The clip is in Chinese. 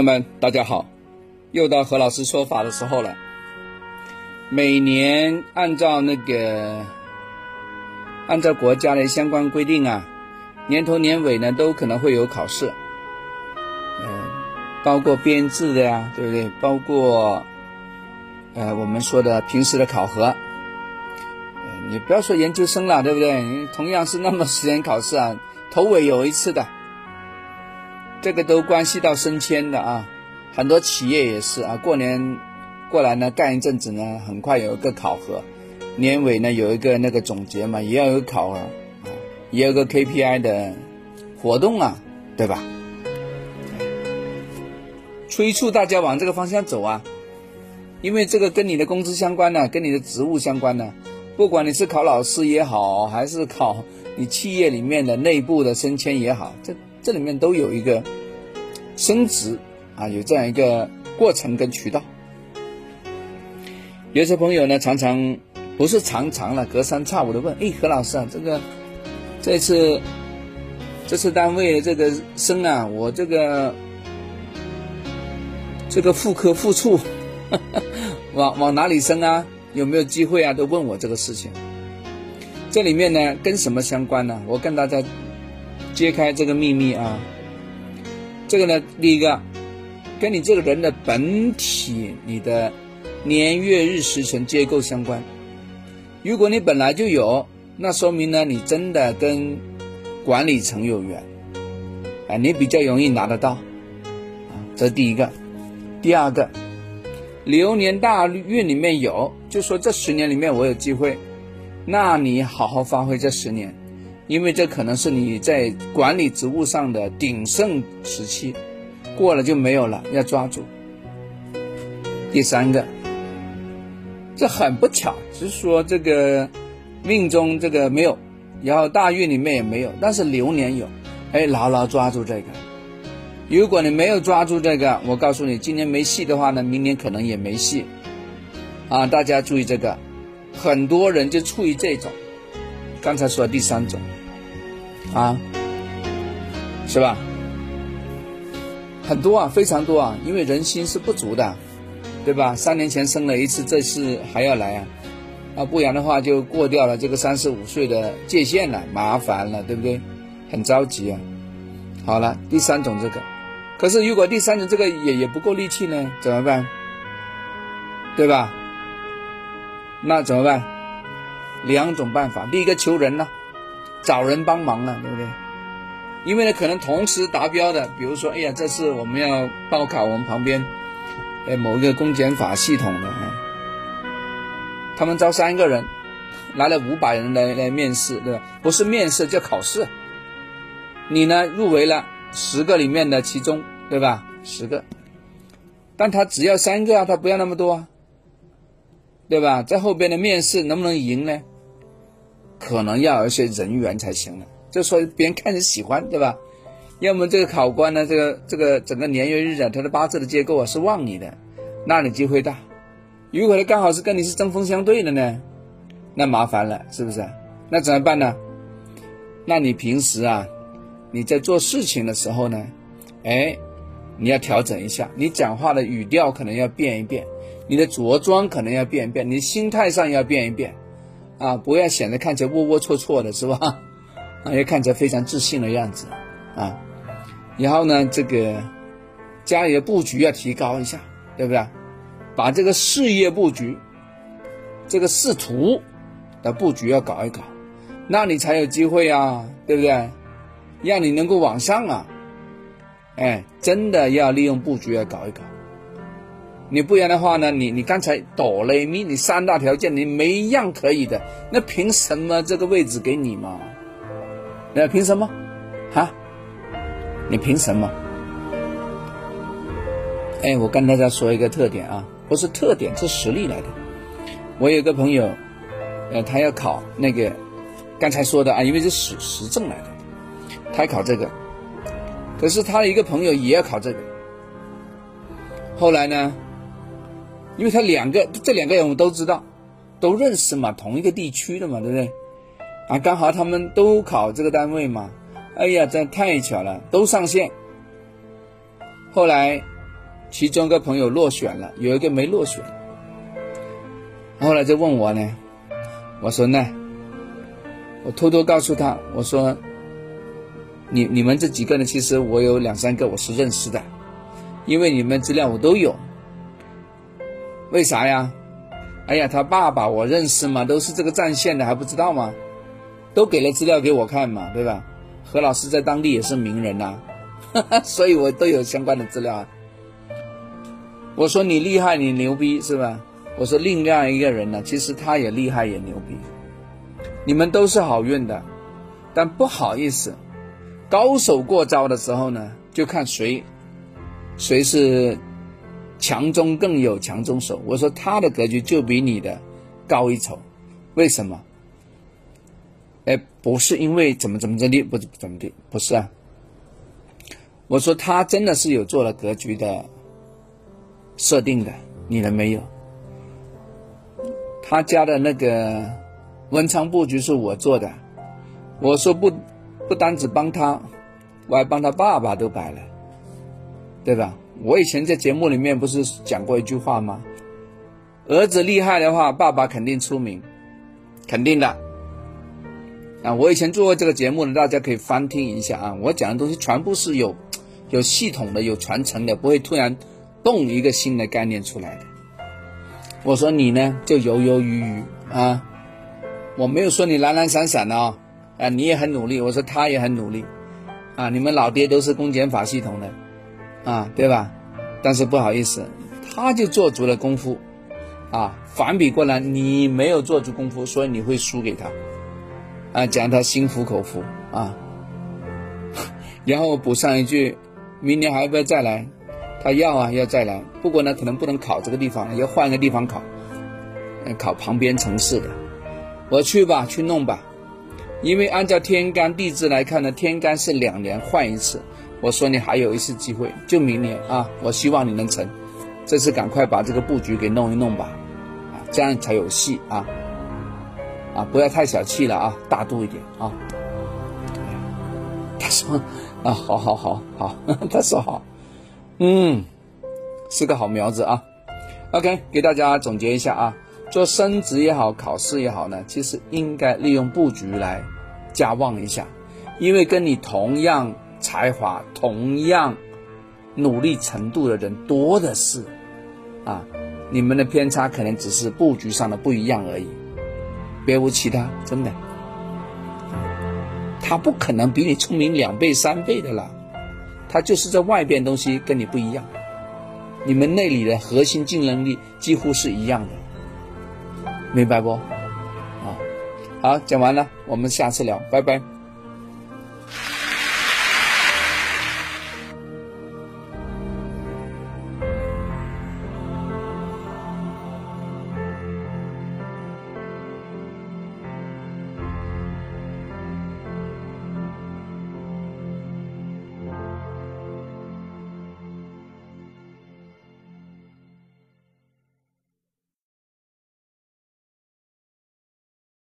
朋友们，大家好，又到何老师说法的时候了。每年按照那个，按照国家的相关规定啊，年头年尾呢都可能会有考试，嗯，包括编制的呀，对不对？包括，呃，我们说的平时的考核，你不要说研究生了，对不对？同样是那么时间考试啊，头尾有一次的。这个都关系到升迁的啊，很多企业也是啊，过年过来呢，干一阵子呢，很快有一个考核，年尾呢有一个那个总结嘛，也要有考核，也有个 KPI 的活动啊，对吧？催促大家往这个方向走啊，因为这个跟你的工资相关呢，跟你的职务相关呢，不管你是考老师也好，还是考你企业里面的内部的升迁也好，这。这里面都有一个升职啊，有这样一个过程跟渠道。有些朋友呢，常常不是常常了，隔三差五的问：“哎，何老师啊，这个这次这次单位这个升啊，我这个这个副科副处 往往哪里升啊？有没有机会啊？”都问我这个事情。这里面呢，跟什么相关呢？我跟大家。揭开这个秘密啊，这个呢，第一个，跟你这个人的本体、你的年月日时辰结构相关。如果你本来就有，那说明呢，你真的跟管理层有缘，啊，你比较容易拿得到，啊，这是第一个。第二个，流年大运里面有，就说这十年里面我有机会，那你好好发挥这十年。因为这可能是你在管理职务上的鼎盛时期，过了就没有了，要抓住。第三个，这很不巧，只是说这个命中这个没有，然后大运里面也没有，但是流年有，哎，牢牢抓住这个。如果你没有抓住这个，我告诉你，今年没戏的话呢，明年可能也没戏。啊，大家注意这个，很多人就处于这种，刚才说的第三种。啊，是吧？很多啊，非常多啊，因为人心是不足的，对吧？三年前生了一次，这次还要来啊，啊，不然的话就过掉了这个三十五岁的界限了，麻烦了，对不对？很着急啊。好了，第三种这个，可是如果第三种这个也也不够力气呢，怎么办？对吧？那怎么办？两种办法，第一个求人呢。找人帮忙了，对不对？因为呢，可能同时达标的，比如说，哎呀，这次我们要报考我们旁边，呃，某一个公检法系统的啊，他们招三个人，来了五百人来来面试，对吧？不是面试，叫考试。你呢，入围了十个里面的其中，对吧？十个，但他只要三个啊，他不要那么多啊，对吧？在后边的面试能不能赢呢？可能要有一些人缘才行了，就说别人看着喜欢，对吧？要么这个考官呢，这个这个整个年月日啊，他的八字的结构啊是旺你的，那你机会大。如果他刚好是跟你是针锋相对的呢，那麻烦了，是不是？那怎么办呢？那你平时啊，你在做事情的时候呢，哎，你要调整一下，你讲话的语调可能要变一变，你的着装可能要变一变，你心态上要变一变。啊，不要显得看起来龌龊龊龊的，是吧？啊，要看起来非常自信的样子啊。然后呢，这个家里的布局要提高一下，对不对？把这个事业布局、这个仕途的布局要搞一搞，那你才有机会啊，对不对？让你能够往上啊。哎，真的要利用布局要搞一搞。你不然的话呢？你你刚才哆来咪，你三大条件你没一样可以的，那凭什么这个位置给你嘛？那凭什么？哈？你凭什么？哎，我跟大家说一个特点啊，不是特点，是实力来的。我有个朋友，呃，他要考那个刚才说的啊，因为是实实证来的，他考这个，可是他的一个朋友也要考这个，后来呢？因为他两个这两个人我都知道，都认识嘛，同一个地区的嘛，对不对？啊，刚好他们都考这个单位嘛，哎呀，这太巧了，都上线。后来其中一个朋友落选了，有一个没落选。后来就问我呢，我说呢，我偷偷告诉他，我说，你你们这几个呢，其实我有两三个我是认识的，因为你们资料我都有。为啥呀？哎呀，他爸爸我认识嘛，都是这个战线的，还不知道吗？都给了资料给我看嘛，对吧？何老师在当地也是名人呐，所以我都有相关的资料啊。我说你厉害，你牛逼是吧？我说另外一个人呢，其实他也厉害也牛逼，你们都是好运的，但不好意思，高手过招的时候呢，就看谁，谁是强中更有强中手。我说他的格局就比你的高一筹，为什么？哎，不是因为怎么怎么着的，不怎么的，不是啊。我说他真的是有做了格局的设定的，你们没有。他家的那个文昌布局是我做的，我说不，不单只帮他，我还帮他爸爸都摆了，对吧？我以前在节目里面不是讲过一句话吗？儿子厉害的话，爸爸肯定出名，肯定的。啊，我以前做过这个节目呢，大家可以翻听一下啊。我讲的东西全部是有有系统的、有传承的，不会突然蹦一个新的概念出来的。我说你呢，就犹犹豫豫啊，我没有说你懒懒散散的啊，啊，你也很努力。我说他也很努力啊，你们老爹都是公检法系统的啊，对吧？但是不好意思，他就做足了功夫啊，反比过来你没有做足功夫，所以你会输给他。啊，讲他心服口服啊，然后补上一句，明年还要不要再来？他要啊，要再来。不过呢，可能不能考这个地方，要换个地方考，考旁边城市的。我去吧，去弄吧。因为按照天干地支来看呢，天干是两年换一次。我说你还有一次机会，就明年啊。我希望你能成，这次赶快把这个布局给弄一弄吧，啊，这样才有戏啊。啊，不要太小气了啊，大度一点啊。他说啊，好好好好，他说好，嗯，是个好苗子啊。OK，给大家总结一下啊，做升职也好，考试也好呢，其实应该利用布局来加旺一下，因为跟你同样才华、同样努力程度的人多的是啊，你们的偏差可能只是布局上的不一样而已。别无其他，真的，他不可能比你聪明两倍三倍的了，他就是在外边东西跟你不一样，你们内里的核心竞争力几乎是一样的，明白不？啊，好，讲完了，我们下次聊，拜拜。